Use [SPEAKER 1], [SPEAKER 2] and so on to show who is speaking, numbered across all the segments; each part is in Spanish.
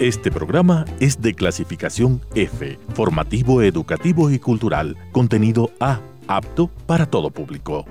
[SPEAKER 1] Este programa es de clasificación F, formativo, educativo y cultural, contenido A, apto para todo público.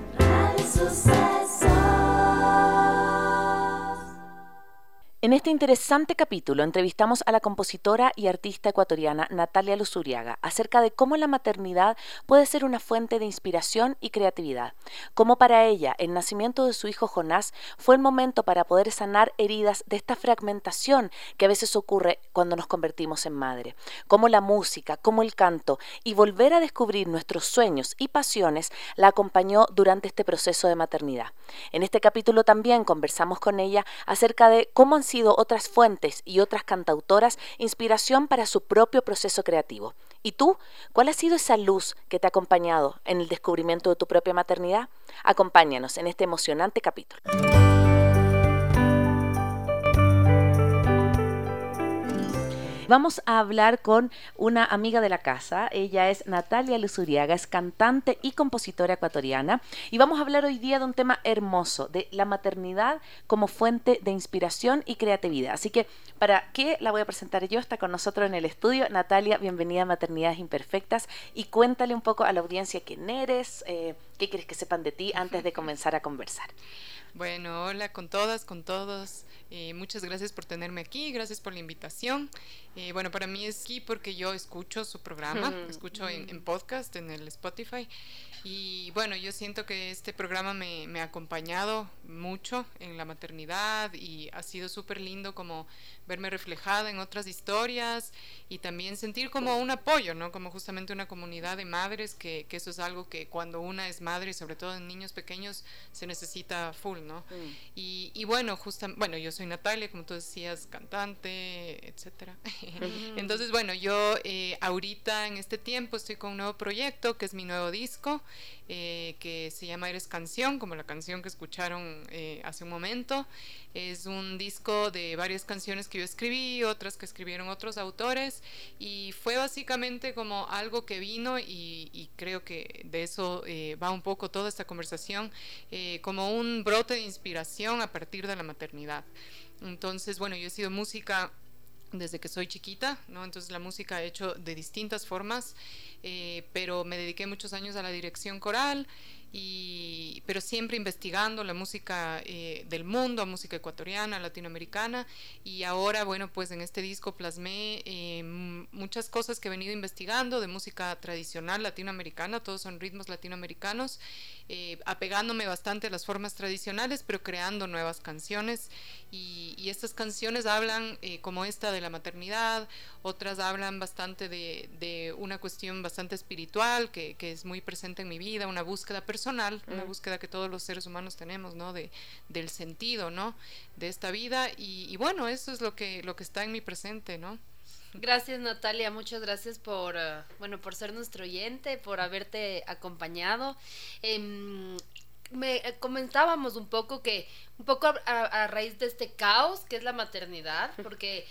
[SPEAKER 2] En este interesante capítulo entrevistamos a la compositora y artista ecuatoriana Natalia Luzuriaga acerca de cómo la maternidad puede ser una fuente de inspiración y creatividad, cómo para ella el nacimiento de su hijo Jonás fue el momento para poder sanar heridas de esta fragmentación que a veces ocurre cuando nos convertimos en madre, cómo la música, cómo el canto y volver a descubrir nuestros sueños y pasiones la acompañó durante este proceso de maternidad. En este capítulo también conversamos con ella acerca de cómo han sido otras fuentes y otras cantautoras inspiración para su propio proceso creativo. ¿Y tú? ¿Cuál ha sido esa luz que te ha acompañado en el descubrimiento de tu propia maternidad? Acompáñanos en este emocionante capítulo. Vamos a hablar con una amiga de la casa. Ella es Natalia Luzuriaga, es cantante y compositora ecuatoriana. Y vamos a hablar hoy día de un tema hermoso, de la maternidad como fuente de inspiración y creatividad. Así que, ¿para qué la voy a presentar yo? Está con nosotros en el estudio. Natalia, bienvenida a Maternidades Imperfectas. Y cuéntale un poco a la audiencia quién eres, eh, qué quieres que sepan de ti antes de comenzar a conversar.
[SPEAKER 3] Bueno, hola con todas, con todos. Eh, muchas gracias por tenerme aquí, gracias por la invitación. Eh, bueno, para mí es aquí porque yo escucho su programa, escucho en, podcast, en el Spotify. Y bueno, yo siento que este programa me, me ha acompañado mucho en la maternidad y ha sido súper lindo como verme reflejada en otras historias y también sentir como un apoyo, ¿no? Como justamente una comunidad de madres, que, que eso es algo que cuando una es madre, sobre todo en niños pequeños, se necesita full, ¿no? Mm. Y, y, bueno, justamente, bueno, yo soy Natalia, como tú decías, cantante, etcétera. Mm. Entonces, bueno, yo eh, ahorita en este tiempo estoy con un nuevo proyecto, que es mi nuevo disco, eh, que se llama Eres Canción, como la canción que escucharon eh, hace un momento. Es un disco de varias canciones que yo escribí, otras que escribieron otros autores, y fue básicamente como algo que vino, y, creo que de eso eh, va un poco toda esta conversación, eh, como un brote de inspiración a partir de la maternidad. Entonces, bueno, yo he sido música desde que soy chiquita, ¿no? Entonces la música he hecho de distintas formas, eh, pero me dediqué muchos años a la dirección coral y, pero siempre investigando la música eh, del mundo, música ecuatoriana, latinoamericana, y ahora, bueno, pues en este disco plasmé eh, muchas cosas que he venido investigando de música tradicional latinoamericana, todos son ritmos latinoamericanos, eh, apegándome bastante a las formas tradicionales, pero creando nuevas canciones, y, y estas canciones hablan como esta de la maternidad, otras hablan bastante de, de una cuestión bastante espiritual, que, que es muy presente en mi vida, una búsqueda personal, personal, una búsqueda que todos los seres humanos tenemos, ¿no? De, del sentido, ¿no? De esta vida y, bueno, eso es lo que, lo que está en mi presente, ¿no?
[SPEAKER 4] Gracias Natalia, muchas gracias por, uh, bueno, por ser nuestro oyente, por haberte acompañado. Em, me eh, comentábamos un poco que, un poco a, raíz de este caos que es la maternidad, porque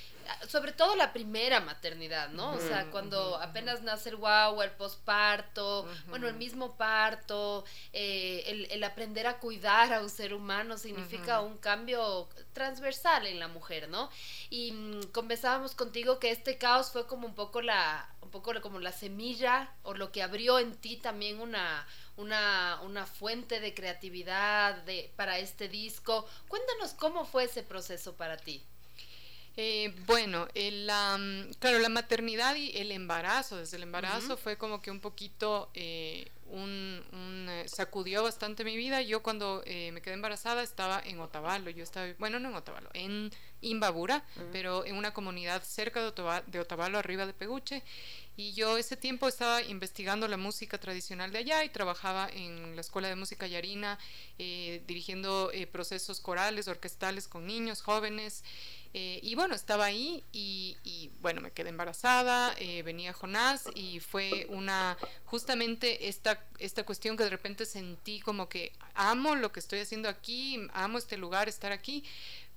[SPEAKER 4] sobre todo la primera maternidad, ¿no? O sea, cuando apenas nace el guau, el posparto, bueno, el mismo parto, eh, el, aprender a cuidar a un ser humano significa un cambio transversal en la mujer, ¿no? Y mm, conversábamos contigo que este caos fue como un poco la, un poco como la semilla o lo que abrió en ti también una una, una fuente de creatividad de, para este disco. Cuéntanos cómo fue ese proceso para ti.
[SPEAKER 3] Eh, bueno, el, claro, la maternidad y el embarazo, desde el embarazo fue como que un poquito, eh, un, eh, sacudió bastante mi vida. Yo cuando me quedé embarazada estaba en Otavalo, yo estaba, bueno, no en Otavalo, en Imbabura, pero en una comunidad cerca de, de Otavalo, arriba de Peguche. Y yo ese tiempo estaba investigando la música tradicional de allá y trabajaba en la Escuela de Música Yarina, dirigiendo procesos corales, orquestales con niños, jóvenes. Eh, y bueno, estaba ahí y, bueno, me quedé embarazada, eh, venía Jonás y fue una, justamente esta, esta cuestión que de repente sentí como que amo lo que estoy haciendo aquí, amo este lugar, estar aquí,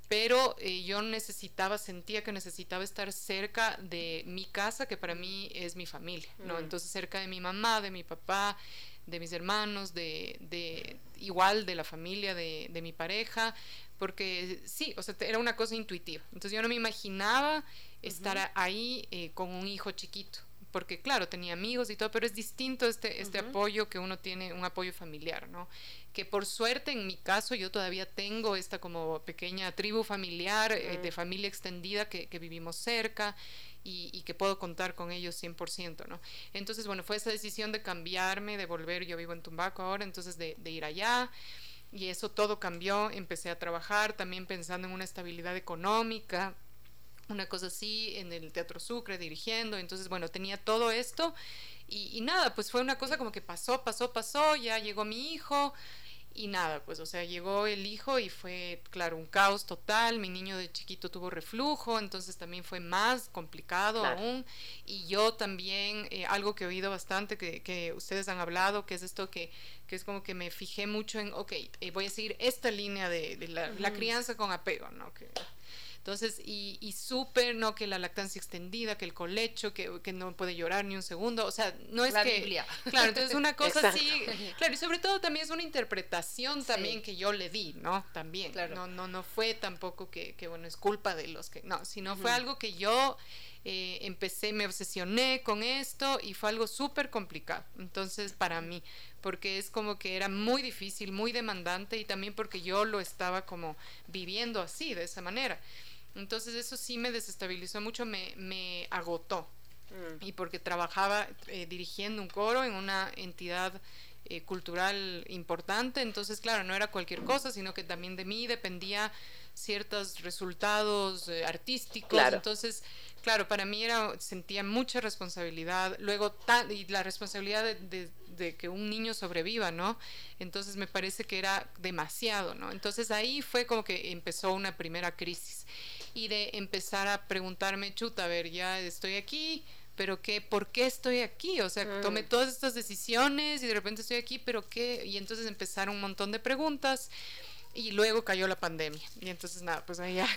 [SPEAKER 3] pero eh, yo necesitaba, sentía que necesitaba estar cerca de mi casa, que para mí es mi familia, ¿no? Mm. Entonces cerca de mi mamá, de mi papá, de mis hermanos, de, de igual de la familia de, de mi pareja, porque sí, o sea, era una cosa intuitiva. Entonces yo no me imaginaba estar ahí eh, con un hijo chiquito porque claro, tenía amigos y todo, pero es distinto este, este apoyo que uno tiene, un apoyo familiar, ¿no? Que por suerte en mi caso yo todavía tengo esta como pequeña tribu familiar, eh, de familia extendida que, que vivimos cerca y, y, que puedo contar con ellos 100%, ¿no? Entonces, bueno, fue esa decisión de cambiarme, de volver, yo vivo en Tumbaco ahora, entonces de, de ir allá y eso todo cambió, empecé a trabajar también pensando en una estabilidad económica, una cosa así en el Teatro Sucre dirigiendo, entonces bueno, tenía todo esto y, nada, pues fue una cosa como que pasó, pasó, pasó, ya llegó mi hijo y nada, pues o sea, llegó el hijo y fue, claro, un caos total, mi niño de chiquito tuvo reflujo, entonces también fue más complicado aún y yo también, eh, algo que he oído bastante, que, que, ustedes han hablado, que es esto que, que es como que me fijé mucho en, ok, eh, voy a seguir esta línea de, de la, la, crianza con apego, ¿no? Que, entonces, y, y súper, ¿no? Que la lactancia extendida, que el colecho, que, que, no puede llorar ni un segundo, o sea, no es
[SPEAKER 4] la
[SPEAKER 3] que...
[SPEAKER 4] Biblia.
[SPEAKER 3] Claro, entonces una cosa así, claro, y sobre todo también es una interpretación también sí. que yo le di, ¿no? También, claro. no, no, no fue tampoco que, que, bueno, es culpa de los que, no, sino uh -huh. fue algo que yo... Eh, empecé, me obsesioné con esto y fue algo súper complicado. Entonces, para mí, porque es como que era muy difícil, muy demandante y también porque yo lo estaba como viviendo así, de esa manera. Entonces eso sí me desestabilizó mucho, me, me agotó. Mm. Y porque trabajaba eh, dirigiendo un coro en una entidad eh, cultural importante, entonces claro, no era cualquier cosa, sino que también de mí dependía ciertos resultados eh, artísticos.
[SPEAKER 2] Claro.
[SPEAKER 3] Entonces, claro, para mí era, sentía mucha responsabilidad. Luego, y la responsabilidad de, de, de, que un niño sobreviva, ¿no? Entonces me parece que era demasiado, ¿no? Entonces ahí fue como que empezó una primera crisis y de empezar a preguntarme, chuta, a ver, ya estoy aquí, pero qué, ¿por qué estoy aquí? O sea, mm. tomé todas estas decisiones y de repente estoy aquí, pero qué, y entonces empezaron un montón de preguntas y luego cayó la pandemia. Y entonces nada, pues ahí ya,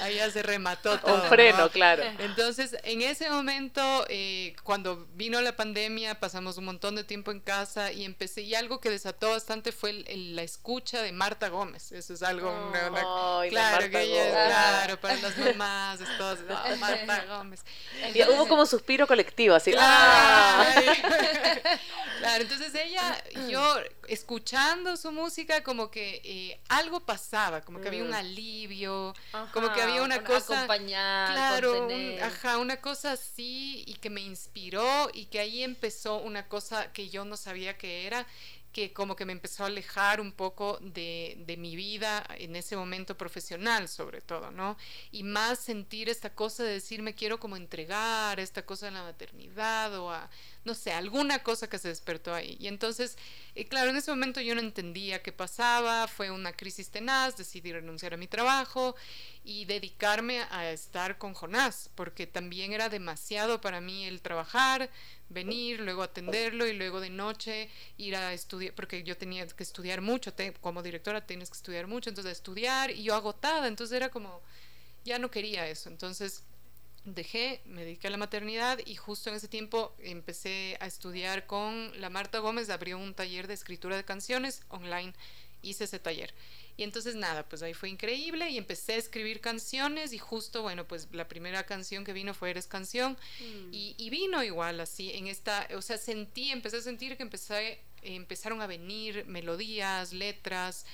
[SPEAKER 3] ahí ya se remató todo.
[SPEAKER 2] Un freno,
[SPEAKER 3] ¿no?
[SPEAKER 2] claro.
[SPEAKER 3] Entonces, en ese momento, eh, cuando vino la pandemia, pasamos un montón de tiempo en casa y empecé, y algo que desató bastante fue el, el, la escucha de Marta Gómez. Eso es algo,
[SPEAKER 2] oh,
[SPEAKER 3] una, una,
[SPEAKER 2] Ay,
[SPEAKER 3] claro, que ella, claro, para las mamás, es todo, no, Marta Gómez.
[SPEAKER 2] Entonces, y hubo como un suspiro colectivo, así.
[SPEAKER 3] Claro,
[SPEAKER 2] ¡Ah!
[SPEAKER 3] claro, entonces ella, yo escuchando su música, como que eh, algo pasaba, como que mm. había un alivio, ajá, como que había una cosa.
[SPEAKER 4] Acompañar,
[SPEAKER 3] claro, un, ajá, una cosa así y que me inspiró y que ahí empezó una cosa que yo no sabía que era que como que me empezó a alejar un poco de, de, mi vida en ese momento profesional sobre todo, ¿no? Y más sentir esta cosa de decirme quiero como entregar esta cosa de la maternidad o a, no sé, alguna cosa que se despertó ahí. Y entonces, eh, claro, en ese momento yo no entendía qué pasaba, fue una crisis tenaz, decidí renunciar a mi trabajo y dedicarme a estar con Jonás, porque también era demasiado para mí el trabajar, venir, luego atenderlo y luego de noche ir a estudiar, porque yo tenía que estudiar mucho, te, como directora tienes que estudiar mucho, entonces estudiar y yo agotada, entonces era como, ya no quería eso, entonces dejé, me dediqué a la maternidad y justo en ese tiempo empecé a estudiar con la Marta Gómez, abrió un taller de escritura de canciones online, hice ese taller. Y entonces nada, pues ahí fue increíble y empecé a escribir canciones y justo, bueno, pues la primera canción que vino fue Eres Canción mm. y, y, vino igual así, en esta, o sea, sentí, empecé a sentir que empecé, eh, empezaron a venir melodías, letras,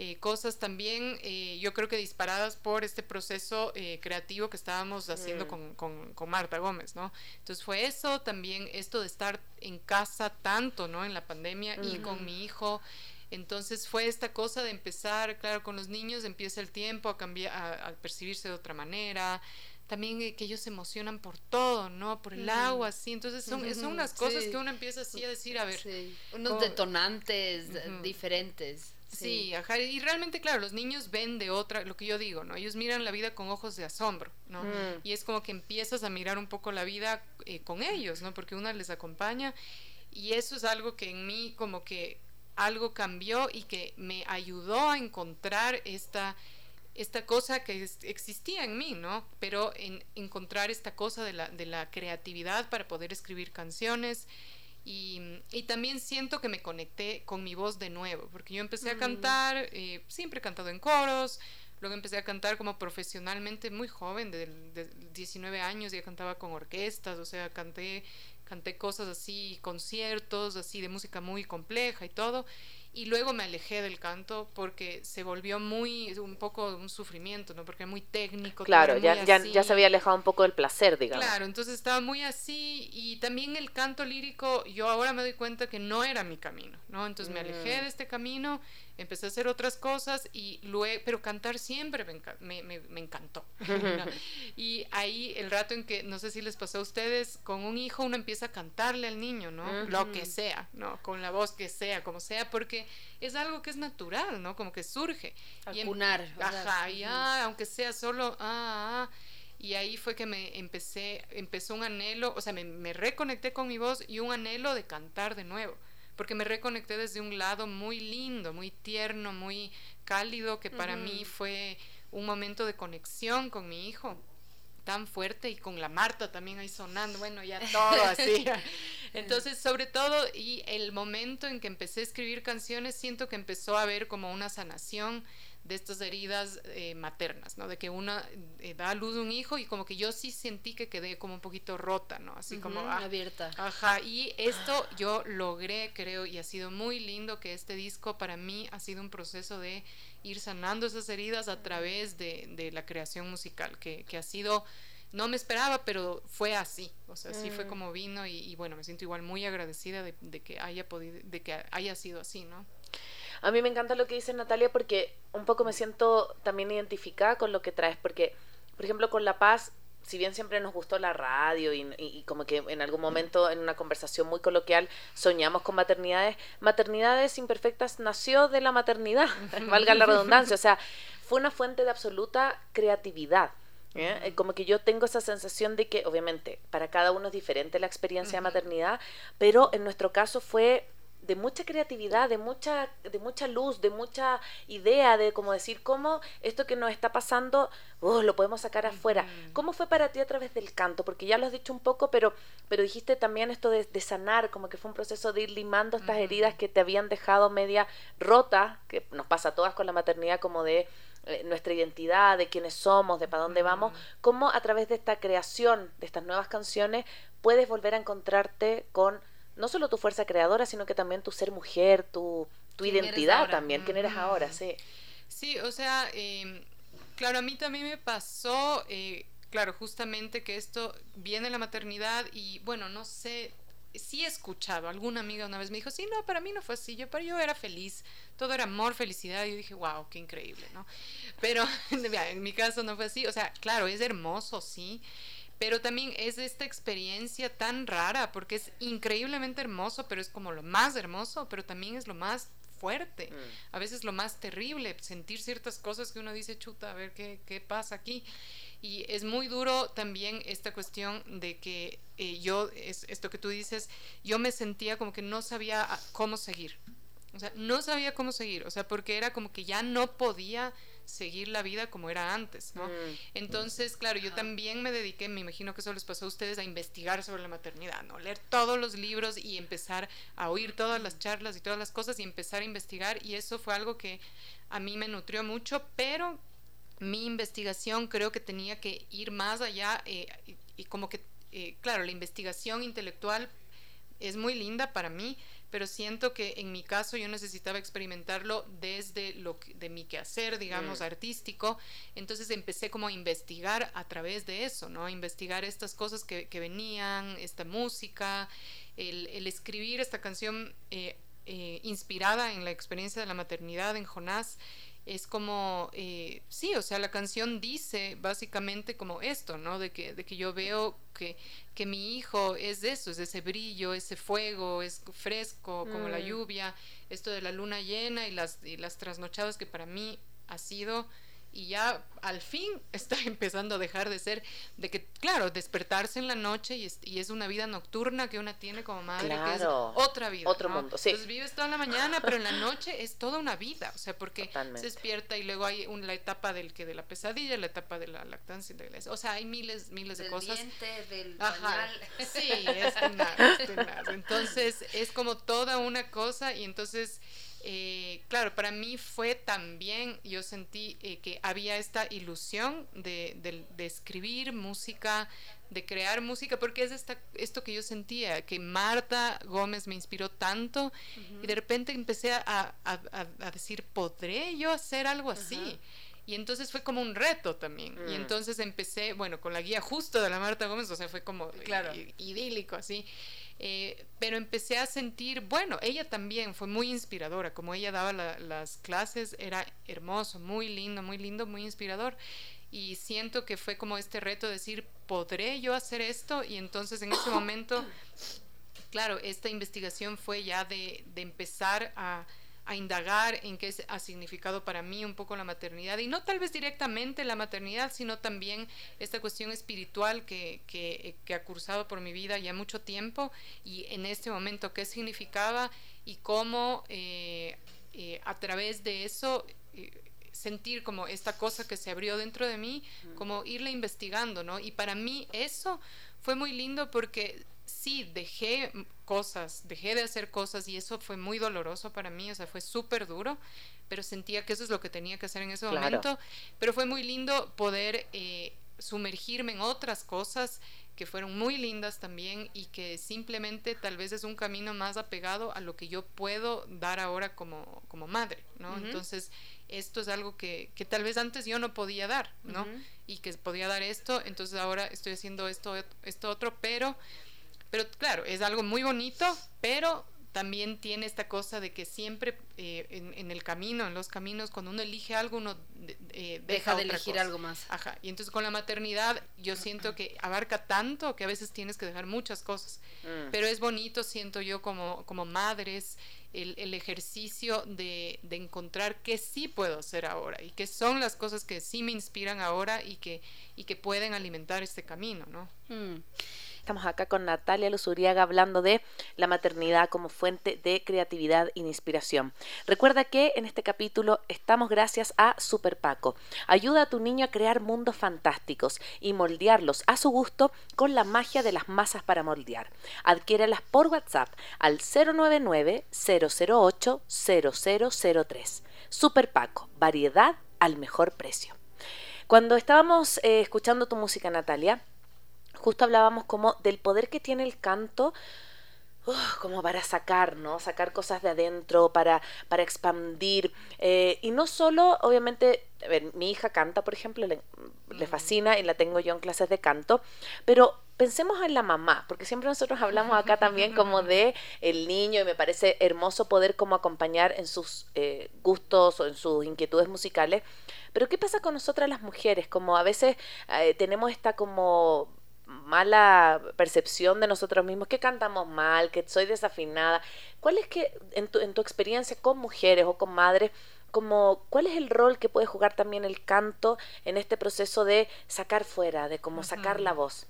[SPEAKER 3] eh, cosas también, eh, yo creo que disparadas por este proceso eh, creativo que estábamos haciendo mm. con, con, con, Marta Gómez, ¿no? Entonces fue eso, también esto de estar en casa tanto, ¿no? En la pandemia mm. y con mi hijo. Entonces fue esta cosa de empezar, claro, con los niños empieza el tiempo a cambiar, a, a percibirse de otra manera, también que ellos se emocionan por todo, ¿no? Por el mm. agua, así. Entonces son, mm -hmm. son unas cosas sí. que uno empieza así a decir, a ver.
[SPEAKER 4] Sí. Unos detonantes -hmm. diferentes.
[SPEAKER 3] Sí. ajá. Y realmente, claro, los niños ven de otra, lo que yo digo, ¿no? Ellos miran la vida con ojos de asombro, ¿no? Mm. Y es como que empiezas a mirar un poco la vida eh, con ellos, ¿no? Porque una les acompaña. Y eso es algo que en mí como que algo cambió y que me ayudó a encontrar esta esta cosa que es, existía en mí, ¿no? Pero en encontrar esta cosa de la, de la creatividad para poder escribir canciones Y, y, también siento que me conecté con mi voz de nuevo, porque yo empecé a mm. cantar, eh, siempre he cantado en coros, luego empecé a cantar como profesionalmente muy joven, de, de 19 años, ya cantaba con orquestas, o sea, canté, canté cosas así, conciertos, así de música muy compleja y todo y luego me alejé del canto porque se volvió muy, un poco un sufrimiento, ¿no? Porque era muy técnico.
[SPEAKER 2] Claro, ya, ya, ya, se había alejado un poco del placer, digamos.
[SPEAKER 3] Claro, entonces estaba muy así y también el canto lírico, yo ahora me doy cuenta que no era mi camino, ¿no? Entonces me alejé mm. de este camino empecé a hacer otras cosas y luego, pero cantar siempre me, me, me, encantó. y ahí el rato en que, no sé si les pasó a ustedes, con un hijo uno empieza a cantarle al niño, ¿no? Lo que sea, ¿no? Con la voz que sea, como sea, porque es algo que es natural, ¿no? Como que surge.
[SPEAKER 4] y em,
[SPEAKER 3] Ajá, y ah, aunque sea solo, ah, ah, y ahí fue que me empecé, empezó un anhelo, o sea, me, me reconecté con mi voz y un anhelo de cantar de nuevo porque me reconecté desde un lado muy lindo, muy tierno, muy cálido, que para mí fue un momento de conexión con mi hijo tan fuerte y con la Marta también ahí sonando, bueno, ya todo así. Entonces, sobre todo, y el momento en que empecé a escribir canciones, siento que empezó a haber como una sanación de estas heridas eh, maternas, ¿no? De que una eh, da a luz un hijo y como que yo sí sentí que quedé como un poquito rota, ¿no? Así como...
[SPEAKER 4] Ah, abierta.
[SPEAKER 3] Ajá, y esto yo logré, creo, y ha sido muy lindo que este disco para mí ha sido un proceso de ir sanando esas heridas a través de, de la creación musical, que, que, ha sido... No me esperaba, pero fue así, o sea, así fue mm. como vino y, y, bueno, me siento igual muy agradecida de, de que haya podido, de que haya sido así, ¿no?
[SPEAKER 2] A mí me encanta lo que dice Natalia porque un poco me siento también identificada con lo que traes, porque, por ejemplo, con La Paz, si bien siempre nos gustó la radio y, como que en algún momento en una conversación muy coloquial soñamos con maternidades, maternidades imperfectas nació de la maternidad, valga la redundancia, o sea, fue una fuente de absoluta creatividad. ¿eh? Como que yo tengo esa sensación de que, obviamente, para cada uno es diferente la experiencia de maternidad, pero en nuestro caso fue de mucha creatividad, de mucha, de mucha luz, de mucha idea de como decir cómo esto que nos está pasando oh, lo podemos sacar afuera. ¿Cómo fue para ti a través del canto? Porque ya lo has dicho un poco, pero, pero dijiste también esto de, sanar, como que fue un proceso de ir limando estas heridas que te habían dejado media rota, que nos pasa a todas con la maternidad, como de eh, nuestra identidad, de quiénes somos, de para dónde vamos, cómo a través de esta creación, de estas nuevas canciones, puedes volver a encontrarte con no solo tu fuerza creadora, sino que también tu ser mujer, tu, tu identidad también, quién eres ahora, sí.
[SPEAKER 3] Sí, o sea, em, claro, a mí también me pasó, eh, claro, justamente que esto viene la maternidad y bueno, no sé, sí he escuchado, alguna amiga una vez me dijo, sí, no, para mí no fue así, yo, para yo era feliz, todo era amor, felicidad, y yo dije, wow, qué increíble, ¿no? Pero en mi caso no fue así, o sea, claro, es hermoso, sí, pero también es esta experiencia tan rara porque es increíblemente hermoso, pero es como lo más hermoso, pero también es lo más fuerte, mm. a veces lo más terrible, sentir ciertas cosas que uno dice, chuta, a ver qué, qué pasa aquí. Y es muy duro también esta cuestión de que eh, yo, es, esto que tú dices, yo me sentía como que no sabía ah, cómo seguir. O sea, no sabía cómo seguir, o sea, porque era como que ya no podía seguir la vida como era antes, ¿no? Mm. Entonces, claro, yo también me dediqué, me imagino que eso les pasó a ustedes, a investigar sobre la maternidad, ¿no? Leer todos los libros y empezar a oír todas las charlas y todas las cosas y empezar a investigar y eso fue algo que a mí me nutrió mucho, pero mi investigación creo que tenía que ir más allá eh, y, como que, eh, claro, la investigación intelectual es muy linda para mí, pero siento que en mi caso yo necesitaba experimentarlo desde lo de mi quehacer, digamos, mm. artístico. Entonces empecé como a investigar a través de eso, ¿no? investigar estas cosas que, que venían, esta música, el, el escribir esta canción eh, eh, inspirada en la experiencia de la maternidad en Jonás es como, eh, sí, o sea, la canción dice básicamente como esto, ¿no? De que, de que yo veo que, que mi hijo es de eso, es de ese brillo, ese fuego, es fresco como la mm. lluvia, esto de la luna llena y las, y las trasnochadas que para mí ha sido y ya al fin está empezando a dejar de ser, de que, claro, despertarse en la noche y es, y es una vida nocturna que una tiene como madre, que es otra vida.
[SPEAKER 2] Otro mundo, sí.
[SPEAKER 3] Entonces vives toda la mañana, pero en la noche es toda una vida, o sea, porque se despierta y luego hay la etapa del que de la pesadilla, la etapa de la lactancia, o sea, hay miles, miles de cosas.
[SPEAKER 4] del
[SPEAKER 3] Ajá. Sí, es Entonces es como toda una cosa y entonces eh, claro, para mí fue también, yo sentí eh, que había esta ilusión de, escribir música, de crear música, porque es esta, esto que yo sentía, que Marta Gómez me inspiró tanto y de repente empecé a, decir, ¿podré yo hacer algo así? Y entonces fue como un reto también. Y mm. entonces empecé, bueno, con la guía justo de la Marta Gómez, o sea, fue como claro. idílico así. Eh, pero empecé a sentir, bueno, ella también fue muy inspiradora, como ella daba las clases, era hermoso, muy lindo, muy lindo, muy inspirador. Y siento que fue como este reto de decir, ¿podré yo hacer esto? Y entonces en ese momento, claro, esta investigación fue ya de empezar a a indagar en qué ha significado para mí un poco la maternidad y no tal vez directamente la maternidad, sino también esta cuestión espiritual que, que, ha cursado por mi vida ya mucho tiempo y en este momento qué significaba y cómo eh, eh, a través de eso eh, sentir como esta cosa que se abrió dentro de mí, como irla investigando, ¿no? Y para mí eso fue muy lindo porque sí, dejé cosas, dejé de hacer cosas y eso fue muy doloroso para mí, o sea, fue súper duro, pero sentía que eso es lo que tenía que hacer en ese momento, pero fue muy lindo poder eh, sumergirme en otras cosas que fueron muy lindas también y que simplemente tal vez es un camino más apegado a lo que yo puedo dar ahora como, como madre, ¿no? Entonces, esto es algo que, que, tal vez antes yo no podía dar, ¿no? Y que podía dar esto, entonces ahora estoy haciendo esto, esto otro, pero pero claro, es algo muy bonito, pero también tiene esta cosa de que siempre eh, en, el camino, en los caminos, cuando uno elige algo, uno
[SPEAKER 4] eh, deja, de elegir algo más.
[SPEAKER 3] Ajá. Y entonces con la maternidad yo siento que abarca tanto que a veces tienes que dejar muchas cosas. Mm. Pero es bonito, siento yo, como, como madres, el, el ejercicio de, de, encontrar qué sí puedo hacer ahora y qué son las cosas que sí me inspiran ahora y que, y que pueden alimentar este camino, ¿no?
[SPEAKER 2] Mm. Estamos acá con Natalia Luzuriaga hablando de la maternidad como fuente de creatividad e inspiración. Recuerda que en este capítulo estamos gracias a Super Paco. Ayuda a tu niño a crear mundos fantásticos y moldearlos a su gusto con la magia de las masas para moldear. Adquiéralas por WhatsApp al 099 008 0003. Super Paco, variedad al mejor precio. Cuando estábamos eh, escuchando tu música, Natalia, justo hablábamos como del poder que tiene el canto como para sacar, ¿no? Sacar cosas de adentro, para, para expandir. Eh, y no solo, obviamente, a ver, mi hija canta, por ejemplo, le, le, fascina y la tengo yo en clases de canto, pero pensemos en la mamá, porque siempre nosotros hablamos acá también como de el niño y me parece hermoso poder como acompañar en sus eh, gustos o en sus inquietudes musicales. Pero ¿qué pasa con nosotras las mujeres? Como a veces eh, tenemos esta como mala percepción de nosotros mismos, que cantamos mal, que soy desafinada. ¿Cuál es que, en tu, en tu experiencia con mujeres o con madres, como cuál es el rol que puede jugar también el canto en este proceso de sacar fuera, de como sacar la voz?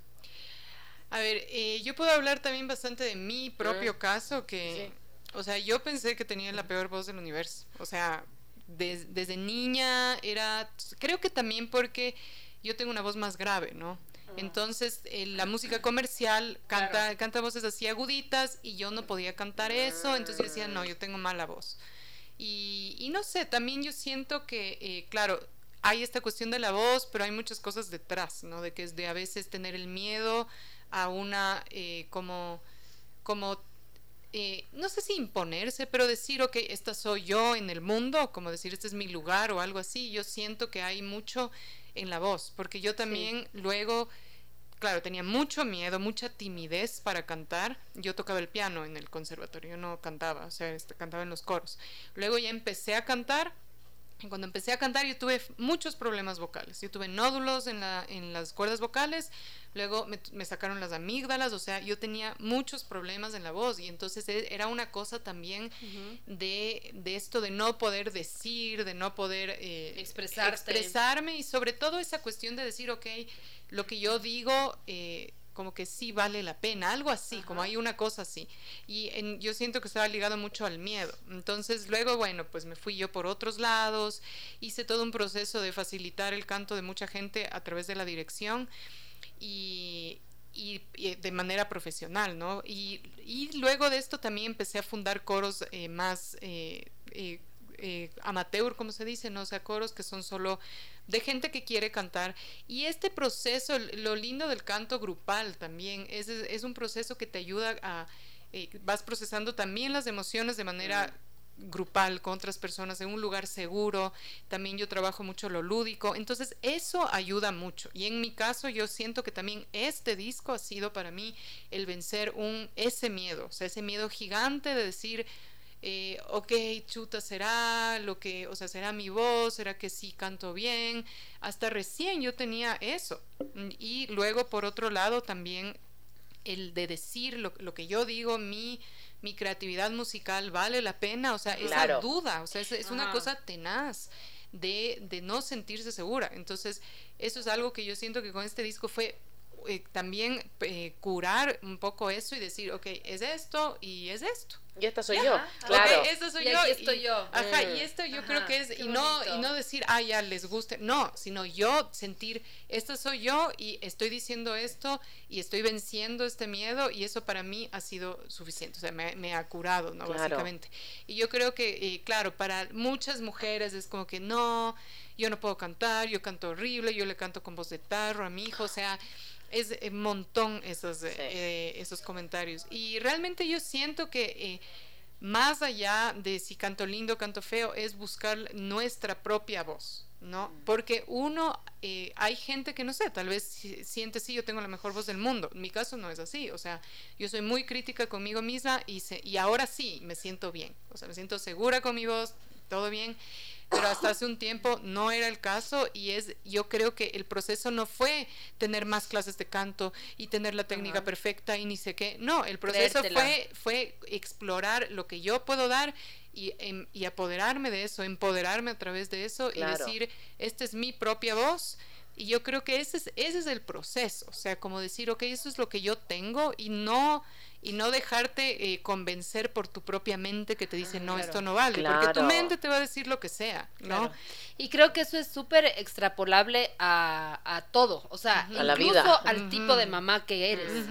[SPEAKER 3] A ver, eh, yo puedo hablar también bastante de mi propio caso, que, o sea, yo pensé que tenía la peor voz del universo. O sea, desde niña era, creo que también porque yo tengo una voz más grave, ¿no? Entonces, eh, la música comercial canta, canta voces así aguditas y yo no podía cantar eso, entonces yo decía, no, yo tengo mala voz. Y, no sé, también yo siento que, eh, claro, hay esta cuestión de la voz, pero hay muchas cosas detrás, ¿no? De que es de a veces tener el miedo a una, eh, como, como no sé si imponerse, pero decir, ok, esta soy yo en el mundo, como decir, este es mi lugar o algo así. Yo siento que hay mucho en la voz, porque yo también luego claro, tenía mucho miedo, mucha timidez para cantar. Yo tocaba el piano en el conservatorio, no cantaba, o sea, este, cantaba en los coros. Luego ya empecé a cantar cuando empecé a cantar yo tuve muchos problemas vocales. Yo tuve nódulos en, la, en las cuerdas vocales, luego me, sacaron las amígdalas, o sea, yo tenía muchos problemas en la voz y entonces e, era una cosa también de, de, esto de no poder decir, de no poder eh, expresarme y sobre todo esa cuestión de decir, ok, lo que yo digo... Eh, como que sí vale la pena, algo así, como hay una cosa así. Y yo siento que estaba ligado mucho al miedo. Entonces luego, bueno, pues me fui yo por otros lados, hice todo un proceso de facilitar el canto de mucha gente a través de la dirección y, de manera profesional, ¿no? Y, luego de esto también empecé a fundar coros eh, más eh, eh, eh, amateur, como se dice, no o sea, coros que son solo de gente que quiere cantar. Y este proceso, lo lindo del canto grupal también, es, es un proceso que te ayuda a, eh, vas procesando también las emociones de manera grupal con otras personas en un lugar seguro. También yo trabajo mucho lo lúdico. Entonces eso ayuda mucho. Y en mi caso yo siento que también este disco ha sido para mí el vencer un ese miedo, o sea, ese miedo gigante de decir eh, ok, chuta, será lo que, o sea, será mi voz, será que sí canto bien. Hasta recién yo tenía eso. Y luego, por otro lado, también el de decir lo, lo que yo digo, mi, mi creatividad musical vale la pena, o sea, esa duda, o sea, es, una cosa tenaz. De, de, no sentirse segura. Entonces, eso es algo que yo siento que con este disco fue eh, también eh, curar un poco eso y decir, ok, es esto y es esto.
[SPEAKER 2] Y esta soy yo, claro.
[SPEAKER 3] esto soy yo.
[SPEAKER 4] estoy yo.
[SPEAKER 3] Ajá, y esto yo creo que es, y no, y no decir, ah, ya les guste, no, sino yo sentir, esta soy yo y estoy diciendo esto y estoy venciendo este miedo y eso para mí ha sido suficiente, o sea, me, ha curado, ¿no? Básicamente. Y yo creo que, eh, claro, para muchas mujeres es como que no, yo no puedo cantar, yo canto horrible, yo le canto con voz de tarro a mi hijo, o sea, es un montón esos, eh, esos comentarios. Y realmente yo siento que eh, más allá de si canto lindo o canto feo, es buscar nuestra propia voz. ¿no? Mm. Porque uno, eh, hay gente que no sé, tal vez siente, sí, yo tengo la mejor voz del mundo. En mi caso no es así, o sea, yo soy muy crítica conmigo misma y, se, y ahora sí me siento bien, o sea, me siento segura con mi voz, todo bien pero hasta hace un tiempo no era el caso y es yo creo que el proceso no fue tener más clases de canto y tener la técnica perfecta y ni sé qué no el proceso fue fue explorar lo que yo puedo dar y, em, y, apoderarme de eso empoderarme a través de eso y decir esta es mi propia voz y yo creo que ese es, ese es el proceso, o sea, como decir, ok, eso es lo que yo tengo y no y no dejarte eh, convencer por tu propia mente que te dice, no, esto no vale, porque tu mente te va a decir lo que sea, ¿no?
[SPEAKER 4] Y creo que eso es súper extrapolable a, a, todo, o sea, incluso la vida. al tipo de mamá que eres,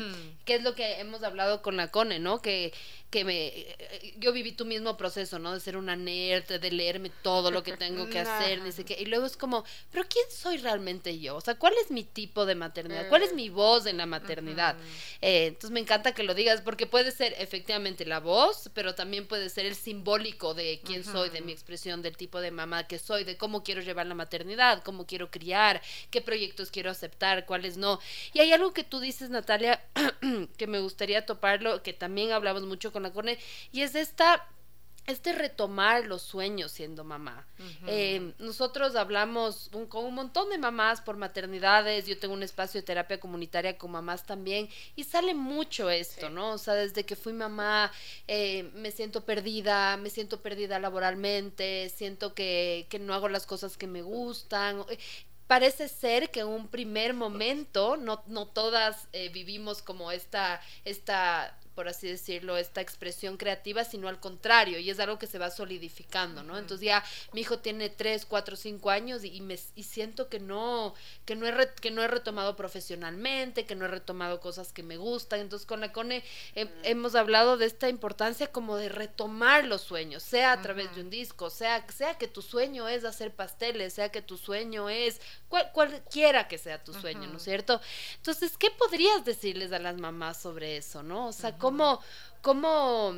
[SPEAKER 4] que es lo que hemos hablado con la Cone, ¿no? Que que me eh, yo viví tu mismo proceso, ¿no? De ser una nerd, de leerme todo lo que tengo que hacer, dice que y luego es como, pero ¿quién soy realmente yo? O sea, ¿cuál es mi tipo de maternidad? ¿Cuál es mi voz en la maternidad? Eh, entonces me encanta que lo digas porque puede ser efectivamente la voz, pero también puede ser el simbólico de quién soy, de mi expresión, del tipo de mamá que soy, de cómo quiero llevar la maternidad, cómo quiero criar, qué proyectos quiero aceptar, cuáles no. Y hay algo que tú dices, Natalia, que me gustaría toparlo, que también hablamos mucho con la Corne, y es esta este retomar los sueños siendo mamá. Eh, nosotros hablamos con un montón de mamás por maternidades, yo tengo un espacio de terapia comunitaria con mamás también, y sale mucho esto, ¿no? O sea, desde que fui mamá eh, me siento perdida, me siento perdida laboralmente, siento que, que no hago las cosas que me gustan parece ser que en un primer momento, no, no todas eh, vivimos como esta, esta por así decirlo, esta expresión creativa, sino al contrario, y es algo que se va solidificando, ¿no? Entonces ya mi hijo tiene 3, 4, 5 años y, me, y siento que no, que, no he que no he retomado profesionalmente, que no he retomado cosas que me gustan. Entonces con la CONE hemos hablado de esta importancia como de retomar los sueños, sea a través de un disco, sea, sea que tu sueño es hacer pasteles, sea que tu sueño es cual, cualquiera que sea tu sueño, ¿no es cierto? Entonces, ¿qué podrías decirles a las mamás sobre eso, no? O sea, cómo, cómo,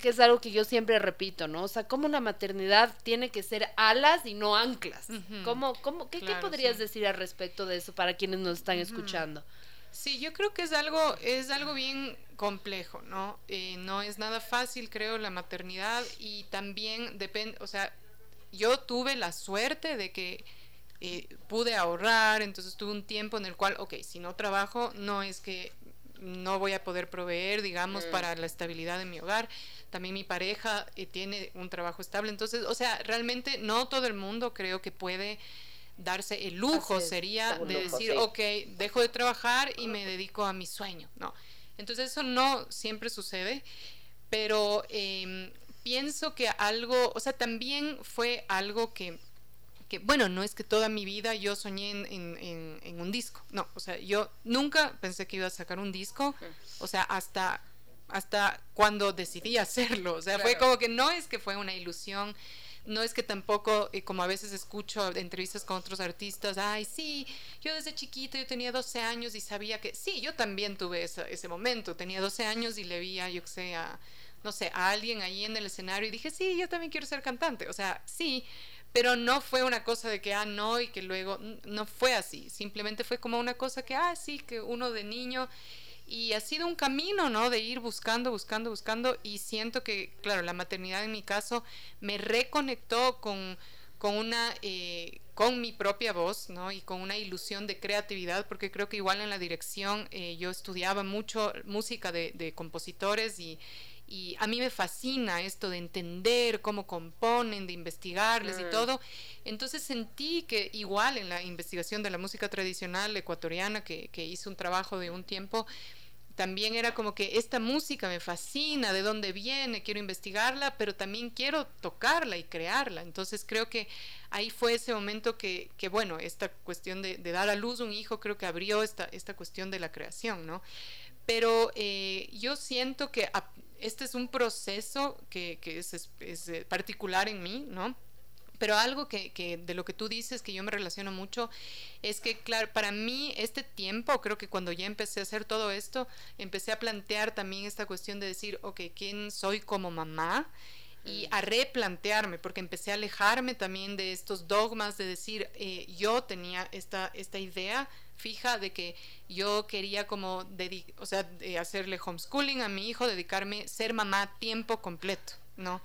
[SPEAKER 4] que es algo que yo siempre repito, ¿no? O sea, cómo la maternidad tiene que ser alas y no anclas. ¿Cómo, cómo, qué, ¿Qué podrías decir al respecto de eso para quienes nos están escuchando?
[SPEAKER 3] Sí, yo creo que es algo, es algo bien complejo, ¿no? Eh, no es nada fácil, creo, la maternidad y también depende, o sea, yo tuve la suerte de que eh, pude ahorrar, entonces tuve un tiempo en el cual, ok, si no trabajo, no es que no voy a poder proveer, digamos, mm. para la estabilidad de mi hogar. También mi pareja eh, tiene un trabajo estable. Entonces, o sea, realmente no todo el mundo creo que puede darse el lujo, sería de decir, ok, dejo de trabajar y me dedico a mi sueño. No. Entonces, eso no siempre sucede, pero em, pienso que algo, o sea, también fue algo que que, bueno, no es que toda mi vida yo soñé en, un disco, no, o sea, yo nunca pensé que iba a sacar un disco, o sea, hasta, hasta cuando decidí hacerlo, o sea, fue como que no es que fue una ilusión, no es que tampoco, eh, como a veces escucho entrevistas con otros artistas, ay, sí, yo desde chiquito, yo tenía 12 años y sabía que, sí, yo también tuve ese, momento, tenía 12 años y le vi a, yo que sé, a, no sé, a alguien ahí en el escenario y dije, sí, yo también quiero ser cantante, o sea, sí, pero no fue una cosa de que, ah, no, y que luego, no fue así, simplemente fue como una cosa que, ah, sí, que uno de niño, y ha sido un camino, ¿no? De ir buscando, buscando, buscando, y siento que, claro, la maternidad en mi caso me reconectó con, con una, eh, con mi propia voz, ¿no? Y con una ilusión de creatividad, porque creo que igual en la dirección eh, yo estudiaba mucho música de, de compositores y y a mí me fascina esto de entender cómo componen, de investigarles y mm. todo. Entonces sentí que igual en la investigación de la música tradicional ecuatoriana, que, que hice un trabajo de un tiempo, también era como que esta música me fascina, de dónde viene, quiero investigarla, pero también quiero tocarla y crearla. Entonces creo que ahí fue ese momento que, que bueno, esta cuestión de, de, dar a luz un hijo creo que abrió esta, esta cuestión de la creación, ¿no? Pero eh, yo siento que este es un proceso que, es, eh, particular en mí, ¿no? Pero algo que, de lo que tú dices, que yo me relaciono mucho, es que, claro, para mí este tiempo, creo que cuando ya empecé a hacer todo esto, empecé a plantear también esta cuestión de decir, ok, ¿quién soy como mamá? y a replantearme, porque empecé a alejarme también de estos dogmas de decir, eh, yo tenía esta, esta idea fija de que yo quería como, o sea, hacerle homeschooling a mi hijo, dedicarme, ser mamá tiempo completo, ¿no?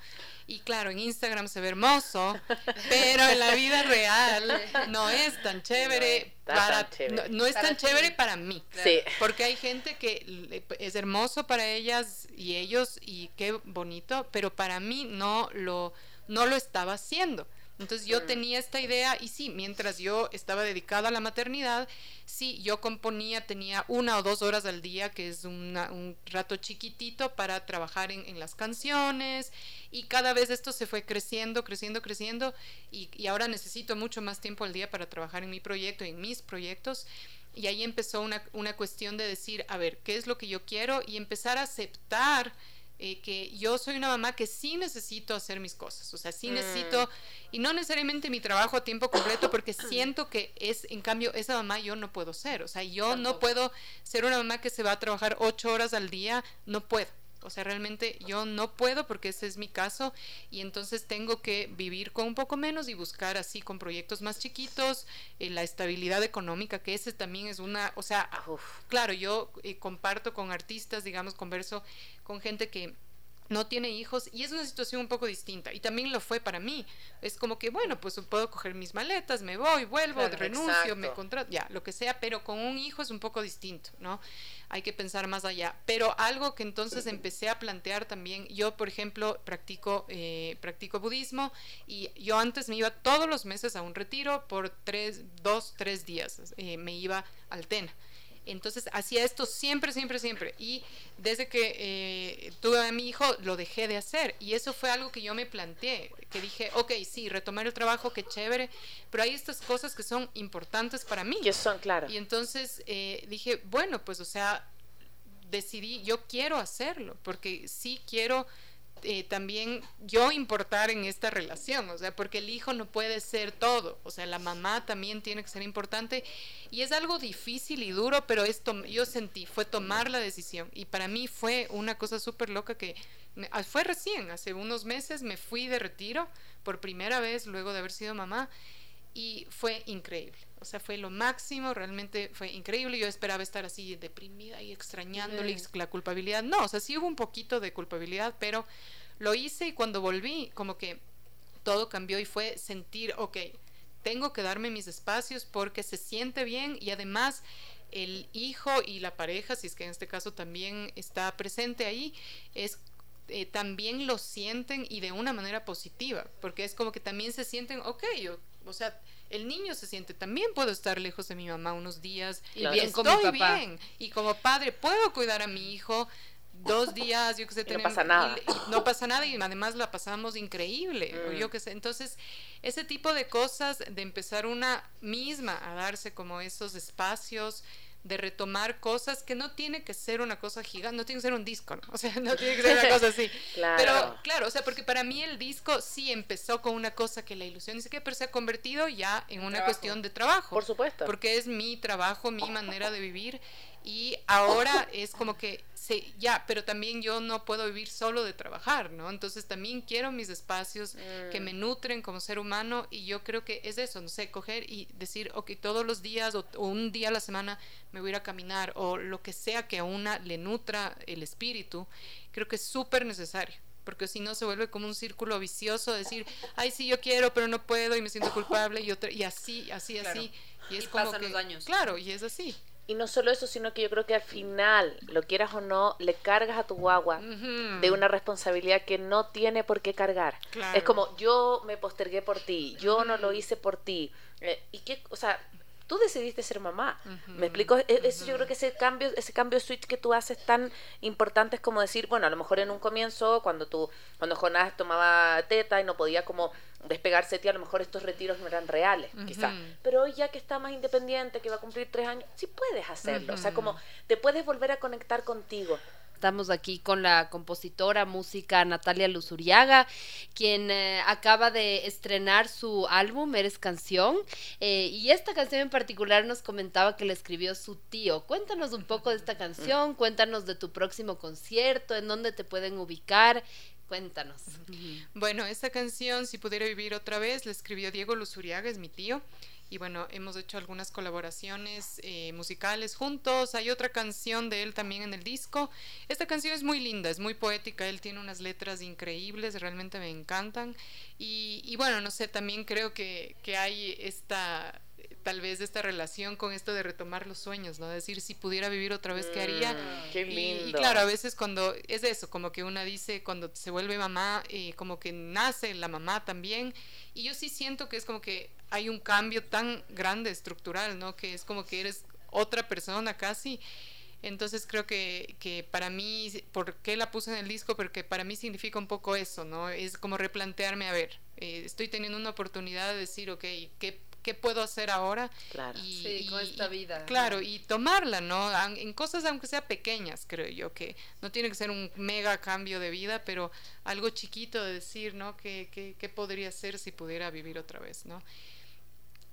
[SPEAKER 3] Y claro, en Instagram se ve hermoso, pero en la vida real no es tan chévere no para No, es tan chévere para mí. Sí. Porque hay gente que es hermoso para ellas y ellos y qué bonito, pero para mí no lo no lo estaba haciendo. Entonces yo tenía esta idea y sí, mientras yo estaba dedicada a la maternidad, sí, yo componía, tenía una o dos horas al día, que es un rato chiquitito para trabajar en, las canciones y cada vez esto se fue creciendo, creciendo, creciendo y, y ahora necesito mucho más tiempo al día para trabajar en mi proyecto, en mis proyectos. Y ahí empezó una, una cuestión de decir, a ver, ¿qué es lo que yo quiero? Y empezar a aceptar eh, que yo soy una mamá que sí necesito hacer mis cosas, o sea, sí mm. necesito, y no necesariamente mi trabajo a tiempo completo, porque siento que es, en cambio, esa mamá yo no puedo ser, o sea, yo no puedo ser una mamá que se va a trabajar ocho horas al día, no puedo. O sea, realmente yo no puedo porque ese es mi caso y entonces tengo que vivir con un poco menos y buscar así con proyectos más chiquitos, eh, la estabilidad económica, que ese también es una, o sea, claro, yo eh, comparto con artistas, digamos, converso con gente que no tiene hijos y es una situación un poco distinta y también lo fue para mí. Es como que, bueno, pues puedo coger mis maletas, me voy, vuelvo, renuncio, me contrato, ya, lo que sea, pero con un hijo es un poco distinto, ¿no? Hay que pensar más allá. Pero algo que entonces empecé a plantear también, yo por ejemplo practico, eh, practico budismo y yo antes me iba todos los meses a un retiro por tres, dos, tres días, eh, me iba al Tena. Entonces hacía esto siempre, siempre, siempre. Y desde que eh, tuve a mi hijo lo dejé de hacer. Y eso fue algo que yo me planteé, que dije, ok, sí, retomar el trabajo, qué chévere, pero hay estas cosas que son importantes para mí.
[SPEAKER 2] Que son, claro.
[SPEAKER 3] Y entonces eh, dije, bueno, pues o sea, decidí, yo quiero hacerlo, porque sí quiero eh, también yo importar en esta relación, o sea, porque el hijo no puede ser todo, o sea, la mamá también tiene que ser importante y es algo difícil y duro, pero esto yo sentí, fue tomar la decisión y para mí fue una cosa súper loca que ah, fue recién, hace unos meses me fui de retiro por primera vez luego de haber sido mamá y fue increíble. O sea, fue lo máximo, realmente fue increíble. Yo esperaba estar así deprimida y extrañándole la culpabilidad. No, o sea, sí hubo un poquito de culpabilidad, pero lo hice y cuando volví, como que todo cambió y fue sentir, ok, tengo que darme mis espacios porque se siente bien y además el hijo y la pareja, si es que en este caso también está presente ahí, es eh, también lo sienten y de una manera positiva, porque es como que también se sienten, ok, yo, o sea, el niño se siente, también puedo estar lejos de mi mamá unos días y bien estoy bien. Y como padre puedo cuidar a mi hijo dos días, yo que sé,
[SPEAKER 2] no pasa nada.
[SPEAKER 3] no pasa nada y además la pasamos increíble, mm. yo que sé. Entonces, ese tipo de cosas, de empezar una misma a darse como esos espacios, de retomar cosas que no tiene que ser una cosa gigante, no tiene que ser un disco, ¿no? O sea, no tiene que ser una cosa así. claro. Pero claro, o sea, porque para mí el disco sí empezó con una cosa que la ilusión dice que pero se ha convertido ya en una cuestión de trabajo.
[SPEAKER 2] Por supuesto.
[SPEAKER 3] Porque es mi trabajo, mi manera de vivir y ahora es como que sí, ya, pero también yo no puedo vivir solo de trabajar, ¿no? Entonces también quiero mis espacios que me mm. nutren como ser humano y yo creo que es eso, no sé, coger y decir, ok, todos los días o, un día a la semana me voy a ir a caminar o lo que sea que a una le nutra el espíritu, creo que es súper necesario porque si no se vuelve como un círculo vicioso, decir, ay, sí, yo quiero, pero no puedo y me siento culpable y, otra, y así, así, así.
[SPEAKER 4] Y es como pasan los años.
[SPEAKER 3] Claro, y es así.
[SPEAKER 2] Y no solo eso, sino que yo creo que al final, lo quieras o no, le cargas a tu guagua de una responsabilidad que no tiene por qué cargar. Es como, yo me postergué por ti, yo no lo hice por ti. Eh, y que, o sea, tú decidiste ser mamá. ¿Me explico? E, eso yo creo que ese cambio, ese cambio switch que tú haces tan importante es como decir, bueno, a lo mejor en un comienzo, cuando tú, cuando Jonás tomaba teta y no podía como despegarse de ti, a lo mejor estos retiros no eran reales, quizás. Pero hoy ya que está más independiente, que va a cumplir tres años, sí puedes hacerlo. O sea, como te puedes volver a conectar contigo.
[SPEAKER 4] Estamos aquí con la compositora música Natalia Luzuriaga, quien eh, acaba de estrenar su álbum Eres Canción. Eh, y esta canción en particular nos comentaba que la escribió su tío. Cuéntanos un poco de esta canción, cuéntanos de tu próximo concierto, en dónde te pueden ubicar. Cuéntanos.
[SPEAKER 3] Bueno, esta canción, Si pudiera vivir otra vez, la escribió Diego Luzuriaga, es mi tío y bueno, hemos hecho algunas colaboraciones eh, musicales juntos. Hay otra canción de él también en el disco. Esta canción es muy linda, es muy poética. Él tiene unas letras increíbles, realmente me encantan. Y, y bueno, no sé, también creo que, que hay esta tal vez esta relación con esto de retomar los sueños, ¿no? Decir, si pudiera vivir otra vez, ¿qué haría?
[SPEAKER 2] Mm, qué lindo.
[SPEAKER 3] Y, claro, a veces cuando es eso, como que una dice, cuando se vuelve mamá, eh, como que nace la mamá también. Y yo sí siento que es como que hay un cambio tan grande estructural, ¿no? Que es como que eres otra persona casi. Entonces creo que, que, para mí, ¿por qué la puse en el disco? Porque para mí significa un poco eso, ¿no? Es como replantearme, a ver, eh, estoy teniendo una oportunidad de decir, ok, ¿qué, qué puedo hacer ahora?
[SPEAKER 2] Claro.
[SPEAKER 3] Y,
[SPEAKER 4] sí, con esta vida.
[SPEAKER 3] claro, y tomarla, ¿no? En cosas aunque sea pequeñas, creo yo, que no tiene que ser un mega cambio de vida, pero algo chiquito de decir, ¿no? ¿Qué, qué, qué podría ser si pudiera vivir otra vez, ¿no?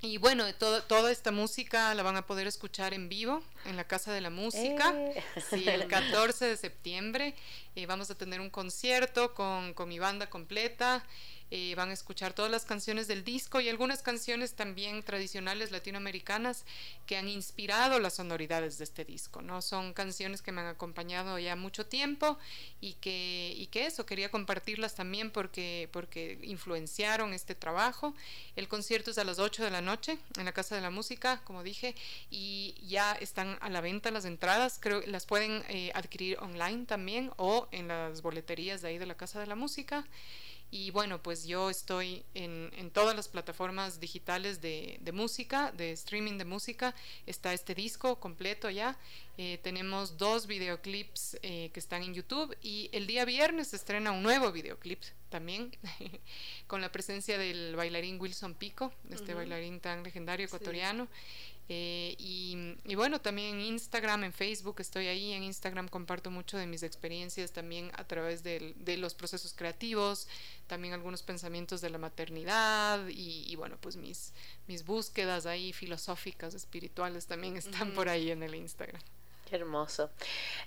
[SPEAKER 3] Y bueno, todo, toda esta música la van a poder escuchar en vivo en la Casa de la Música, eh. sí, el 14 de septiembre. Eh, vamos a tener un concierto con, con mi banda completa. Eh, van a escuchar todas las canciones del disco y algunas canciones también tradicionales latinoamericanas que han inspirado las sonoridades de este disco, ¿no? Son canciones que me han acompañado ya mucho tiempo y que, y que eso, quería compartirlas también porque, porque influenciaron este trabajo. El concierto es a las 8 de la noche en la Casa de la Música, como dije, y ya están a la venta las entradas, creo las pueden eh, adquirir online también o en las boleterías de ahí de la Casa de la Música. Y bueno, pues yo estoy en, en todas las plataformas digitales de, de, música, de streaming de música. Está este disco completo ya. Eh, tenemos dos videoclips eh, que están en YouTube y el día viernes se estrena un nuevo videoclip también con la presencia del bailarín Wilson Pico, este bailarín tan legendario ecuatoriano. Eh, y, bueno, también en Instagram, en Facebook, estoy ahí. En Instagram comparto mucho de mis experiencias también a través de, los procesos creativos, también algunos pensamientos de la maternidad y, bueno, pues mis, mis búsquedas ahí filosóficas, espirituales también están por ahí en el Instagram.
[SPEAKER 2] Qué hermoso.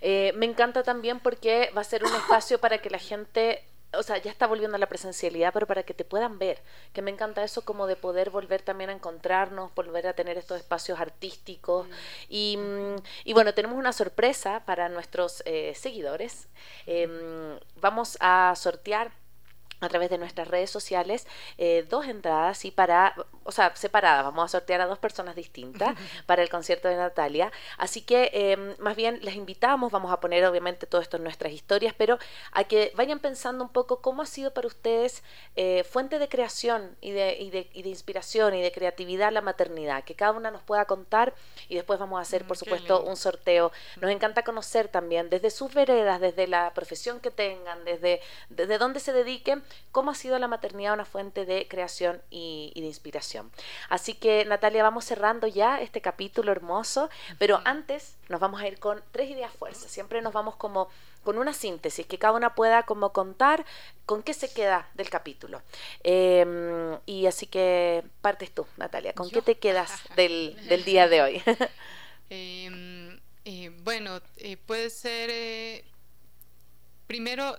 [SPEAKER 2] Eh, me encanta también porque va a ser un espacio para que la gente o sea, ya está volviendo a la presencialidad, pero para que te puedan ver, que me encanta eso como de poder volver también a encontrarnos, volver a tener estos espacios artísticos. Mm. Y, mm, y, bueno, tenemos una sorpresa para nuestros eh, seguidores. Em, vamos a sortear a través de nuestras redes sociales eh, dos entradas y para, o sea, separadas, vamos a sortear a dos personas distintas para el concierto de Natalia. Así que em, más bien les invitamos, vamos a poner obviamente todo esto en nuestras historias, pero a que vayan pensando un poco cómo ha sido para ustedes eh, fuente de creación y de, y, de, y de, inspiración y de creatividad la maternidad, que cada una nos pueda contar y después vamos a hacer, mm, por supuesto, un sorteo. Nos encanta conocer también desde sus veredas, desde la profesión que tengan, desde, desde dónde se dediquen, cómo ha sido la maternidad una fuente de creación y, de inspiración. Así que Natalia, vamos cerrando ya este capítulo hermoso, pero antes nos vamos a ir con tres ideas fuerzas. Siempre nos vamos como con una síntesis, que cada una pueda como contar con qué se queda del capítulo. Em, y así que partes tú, Natalia, ¿con qué te quedas del, día de hoy?
[SPEAKER 3] Em, eh, bueno, eh, puede ser, eh, primero,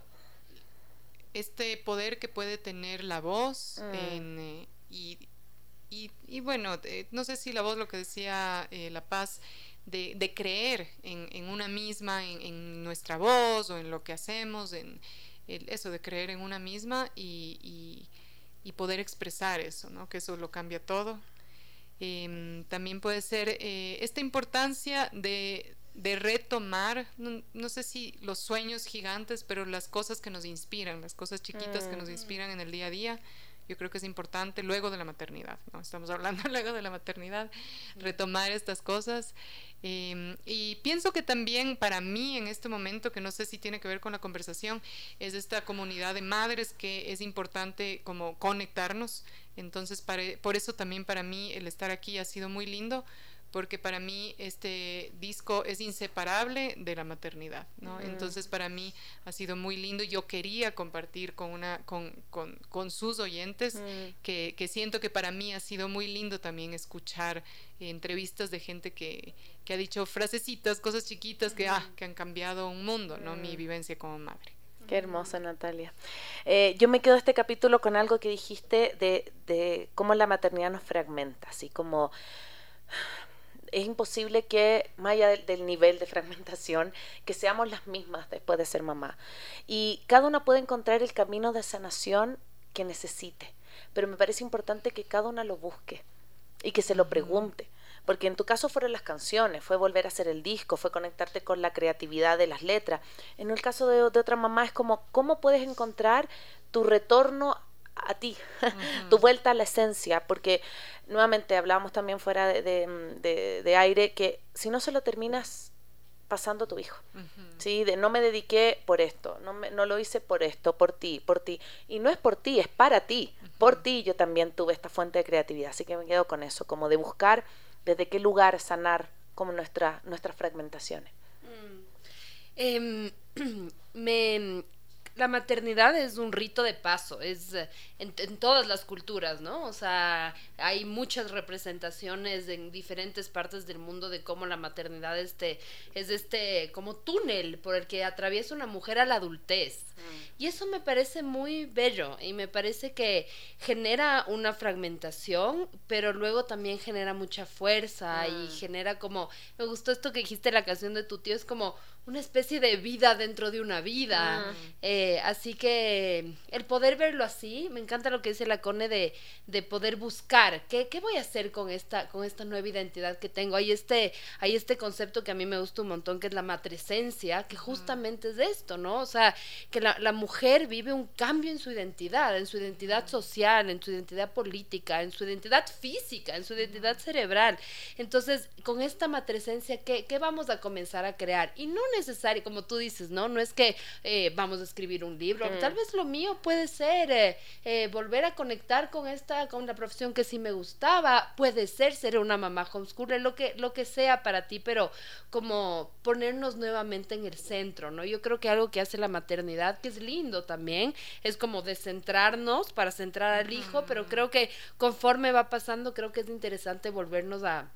[SPEAKER 3] este poder que puede tener la voz mm. eh, y, bueno, eh, no sé si la voz, lo que decía eh, La Paz, de, creer en, una misma, en, nuestra voz o en lo que hacemos, en eso de creer en una misma y, poder expresar eso, ¿no? que eso lo cambia todo. Em, también puede ser esta importancia de, de retomar, no, sé si los sueños gigantes, pero las cosas que nos inspiran, las cosas chiquitas que nos mm. inspiran en el día a día, yo creo que es importante luego de la maternidad, ¿no? Estamos hablando luego de la maternidad, retomar estas cosas. Em, y pienso que también para mí en este momento, que no sé si tiene que ver con la conversación, es esta comunidad de madres que es importante como conectarnos. Entonces, por eso también para mí el estar aquí ha sido muy lindo porque para mí este disco es inseparable de la maternidad, ¿no? Entonces para mí ha sido muy lindo. Yo quería compartir con una con, con, con sus oyentes que, que, siento que para mí ha sido muy lindo también escuchar entrevistas de gente que, que, ha dicho frasecitas, cosas chiquitas que, ah, que han cambiado un mundo, ¿no? Mi vivencia como madre.
[SPEAKER 2] Qué hermosa, Natalia. Eh, yo me quedo este capítulo con algo que dijiste de, de cómo la maternidad nos fragmenta, así como es imposible que, más allá del, nivel de fragmentación, que seamos las mismas después de ser mamá. Y cada una puede encontrar el camino de sanación que necesite, pero me parece importante que cada una lo busque y que se lo pregunte. Porque en tu caso fueron las canciones, fue volver a hacer el disco, fue conectarte con la creatividad de las letras. En el caso de, de otra mamá es como, ¿cómo puedes encontrar tu retorno a ti, tu vuelta a la esencia, porque nuevamente hablábamos también fuera de, aire que si no se lo terminas pasando a tu hijo, ¿sí? De no me dediqué por esto, no, me, no lo hice por esto, por ti, por ti. Y no es por ti, es para ti. Por ti yo también tuve esta fuente de creatividad, así que me quedo con eso, como de buscar desde qué lugar sanar como nuestra, nuestras fragmentaciones. Mm.
[SPEAKER 4] Em, me la maternidad es un rito de paso, es eh, en, todas las culturas, ¿no? O sea, hay muchas representaciones en diferentes partes del mundo de cómo la maternidad este, es este como túnel por el que atraviesa una mujer a la adultez. Mm. Y eso me parece muy bello y me parece que genera una fragmentación, pero luego también genera mucha fuerza y mm. genera como, me gustó esto que dijiste la canción de tu tío, es como una especie de vida dentro de una vida. Eh, así que el poder verlo así, me encanta lo que dice la Cone de, de poder buscar, ¿qué, ¿qué, voy a hacer con esta, con esta nueva identidad que tengo? Hay este, hay este concepto que a mí me gusta un montón, que es la matresencia, que justamente es esto, ¿no? O sea, que la, la, mujer vive un cambio en su identidad, en su identidad social, en su identidad política, en su identidad física, en su identidad cerebral. Entonces, con esta matresencia, ¿qué, ¿qué vamos a comenzar a crear? Y no necesario, como tú dices, ¿no? No es que eh, vamos a escribir un libro. Mm. Tal vez lo mío puede ser eh, eh, volver a conectar con esta, con la profesión que sí me gustaba. Puede ser ser una mamá homeschooler, lo que, lo que sea para ti, pero como ponernos nuevamente en el centro, ¿no? Yo creo que algo que hace la maternidad, que es lindo también, es como descentrarnos para centrar al hijo, pero creo que conforme va pasando, creo que es interesante volvernos a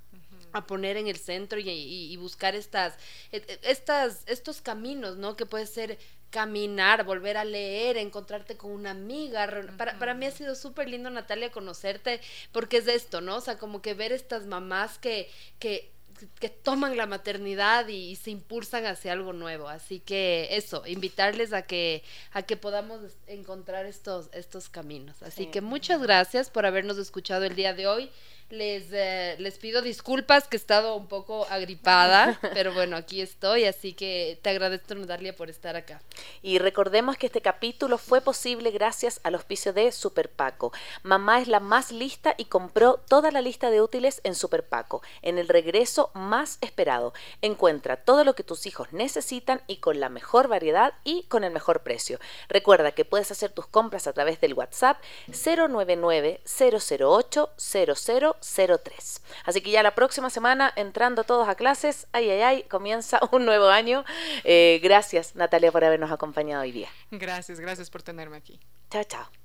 [SPEAKER 4] a poner en el centro y, buscar estas, e, e, estas, estos caminos, ¿no? Que puede ser caminar, volver a leer, encontrarte con una amiga. Para, para mí ha sido súper lindo, Natalia, conocerte, porque es esto, ¿no? O sea, como que ver estas mamás que, que que toman la maternidad y, se impulsan hacia algo nuevo. Así que eso, invitarles a que, a que podamos encontrar estos, estos caminos. Así que muchas gracias por habernos escuchado el día de hoy. Les, eh, les pido disculpas que he estado un poco agripada, pero bueno, aquí estoy, así que te agradezco, Natalia, por estar acá.
[SPEAKER 2] Y recordemos que este capítulo fue posible gracias al auspicio de Super Paco. Mamá es la más lista y compró toda la lista de útiles en Super Paco, en el regreso más esperado. Encuentra todo lo que tus hijos necesitan y con la mejor variedad y con el mejor precio. Recuerda que puedes hacer tus compras a través del WhatsApp 099 008 00 03. Así que ya la próxima semana, entrando todos a clases, ay, ay, ay, comienza un nuevo año. Eh, gracias, Natalia, por habernos acompañado hoy día.
[SPEAKER 3] Gracias, gracias por tenerme aquí.
[SPEAKER 2] Chao, chao.